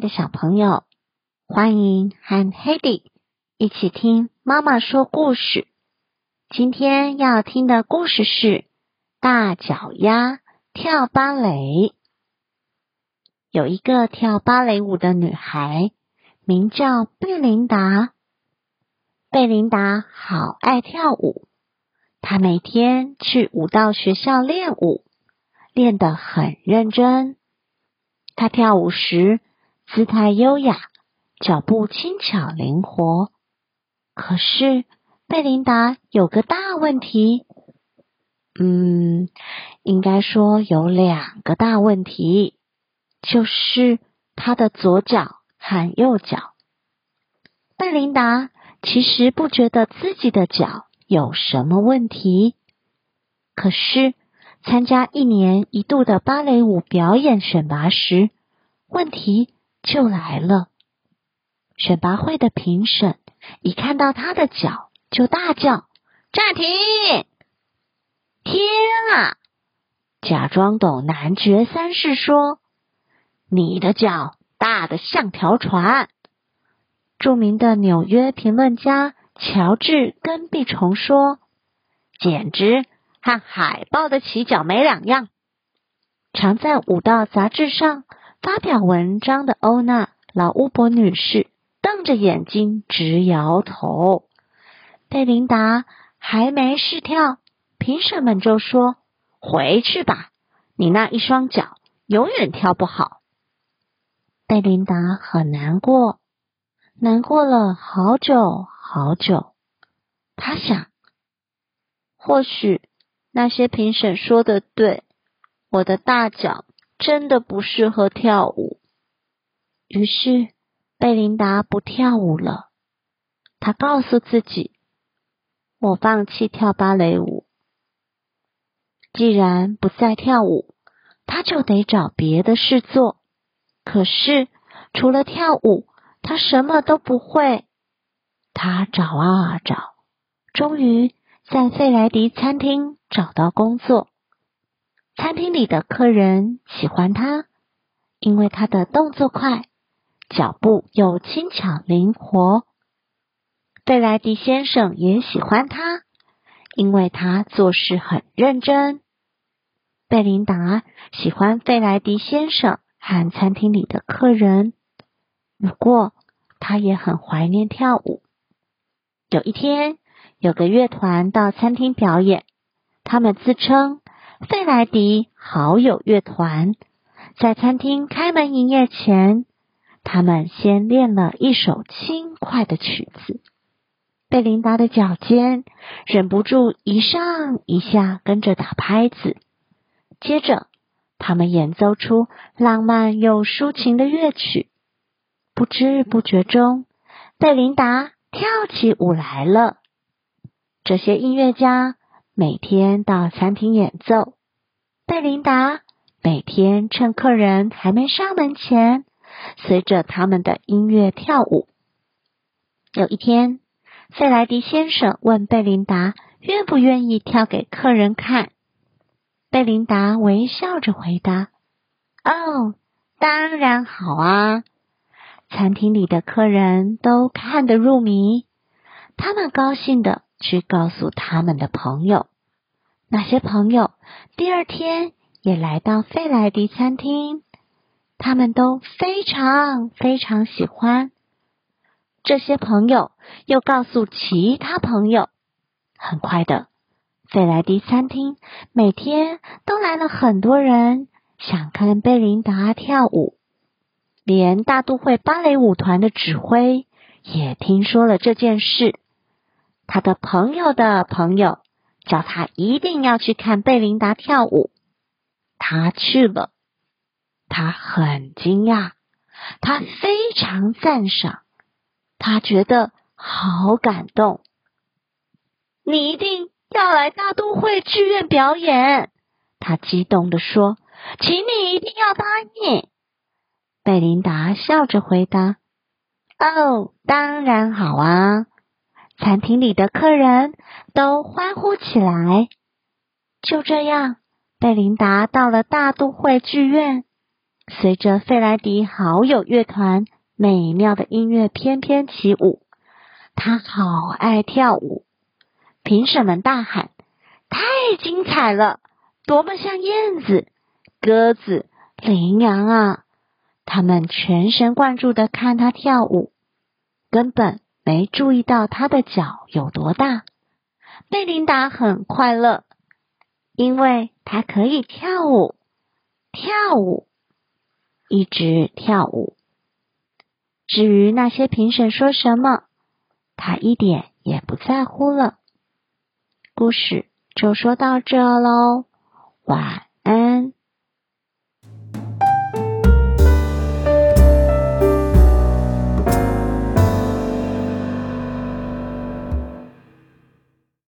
的小朋友，欢迎和 Hedy 一起听妈妈说故事。今天要听的故事是《大脚丫跳芭蕾》。有一个跳芭蕾舞的女孩，名叫贝琳达。贝琳达好爱跳舞，她每天去舞蹈学校练舞，练得很认真。她跳舞时姿态优雅，脚步轻巧灵活。可是贝琳达有个大问题，嗯，应该说有两个大问题，就是她的左脚和右脚。贝琳达其实不觉得自己的脚有什么问题，可是。参加一年一度的芭蕾舞表演选拔时，问题就来了。选拔会的评审一看到他的脚，就大叫：“暂停！”天啊！假装懂男爵三世说：“你的脚大的像条船。”著名的纽约评论家乔治·根碧虫说：“简直。”和海豹的起脚没两样。常在舞蹈杂志上发表文章的欧娜老巫婆女士瞪着眼睛直摇头。贝琳达还没试跳，评审们就说：“回去吧，你那一双脚永远跳不好。”贝琳达很难过，难过了好久好久。她想，或许。那些评审说的对，我的大脚真的不适合跳舞。于是贝琳达不跳舞了。她告诉自己：“我放弃跳芭蕾舞。既然不再跳舞，她就得找别的事做。可是除了跳舞，她什么都不会。她找啊找，终于在费莱迪餐厅。”找到工作，餐厅里的客人喜欢他，因为他的动作快，脚步又轻巧灵活。费莱迪先生也喜欢他，因为他做事很认真。贝琳达喜欢费莱迪先生和餐厅里的客人，不过他也很怀念跳舞。有一天，有个乐团到餐厅表演。他们自称费莱迪好友乐团，在餐厅开门营业前，他们先练了一首轻快的曲子。贝琳达的脚尖忍不住一上一下跟着打拍子。接着，他们演奏出浪漫又抒情的乐曲。不知不觉中，贝琳达跳起舞来了。这些音乐家。每天到餐厅演奏，贝琳达每天趁客人还没上门前，随着他们的音乐跳舞。有一天，费莱迪先生问贝琳达愿不愿意跳给客人看。贝琳达微笑着回答：“哦，当然好啊！”餐厅里的客人都看得入迷，他们高兴的。去告诉他们的朋友，那些朋友第二天也来到费莱迪餐厅，他们都非常非常喜欢。这些朋友又告诉其他朋友，很快的，费莱迪餐厅每天都来了很多人，想看贝琳达跳舞。连大都会芭蕾舞团的指挥也听说了这件事。他的朋友的朋友叫他一定要去看贝琳达跳舞，他去了。他很惊讶，他非常赞赏，他觉得好感动。你一定要来大都会剧院表演，他激动的说：“请你一定要答应。”贝琳达笑着回答：“哦，当然好啊。”餐厅里的客人都欢呼起来。就这样，贝琳达到了大都会剧院。随着费莱迪好友乐团美妙的音乐翩翩起舞。他好爱跳舞，评审们大喊：“太精彩了！多么像燕子、鸽子、羚羊啊！”他们全神贯注的看他跳舞，根本没注意到他的脚有多大。贝琳达很快乐，因为他可以跳舞，跳舞，一直跳舞。至于那些评审说什么，他一点也不在乎了。故事就说到这喽，晚安。